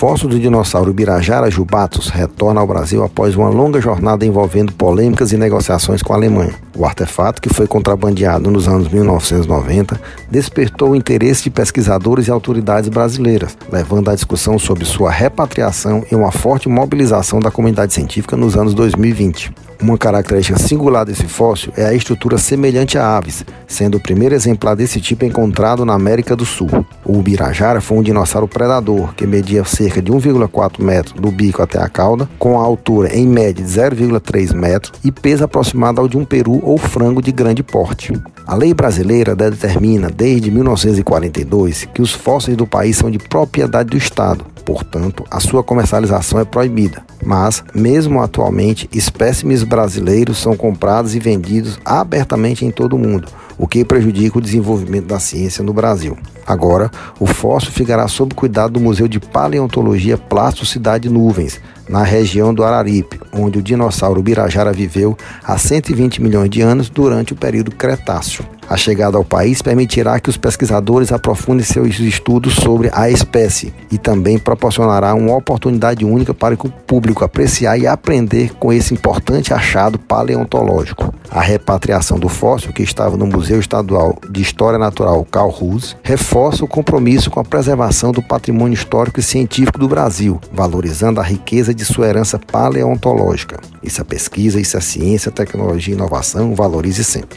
Fóssil do dinossauro Birajara jubatus retorna ao Brasil após uma longa jornada envolvendo polêmicas e negociações com a Alemanha. O artefato, que foi contrabandeado nos anos 1990, despertou o interesse de pesquisadores e autoridades brasileiras, levando à discussão sobre sua repatriação e uma forte mobilização da comunidade científica nos anos 2020. Uma característica singular desse fóssil é a estrutura semelhante a aves, sendo o primeiro exemplar desse tipo encontrado na América do Sul. O Ubirajara foi um dinossauro predador que media cerca de 1,4 metros do bico até a cauda, com a altura em média de 0,3 metros e peso aproximado ao de um peru ou frango de grande porte. A lei brasileira determina desde 1942 que os fósseis do país são de propriedade do Estado Portanto, a sua comercialização é proibida. Mas, mesmo atualmente, espécimes brasileiros são comprados e vendidos abertamente em todo o mundo, o que prejudica o desenvolvimento da ciência no Brasil. Agora, o fóssil ficará sob cuidado do Museu de Paleontologia Plástico Cidade Nuvens, na região do Araripe, onde o dinossauro Birajara viveu há 120 milhões de anos durante o período Cretáceo. A chegada ao país permitirá que os pesquisadores aprofundem seus estudos sobre a espécie e também proporcionará uma oportunidade única para que o público apreciar e aprender com esse importante achado paleontológico. A repatriação do fóssil, que estava no Museu Estadual de História Natural Ruse, reforça o compromisso com a preservação do patrimônio histórico e científico do Brasil, valorizando a riqueza de sua herança paleontológica. Isso é pesquisa, isso é ciência, tecnologia e inovação, valorize sempre.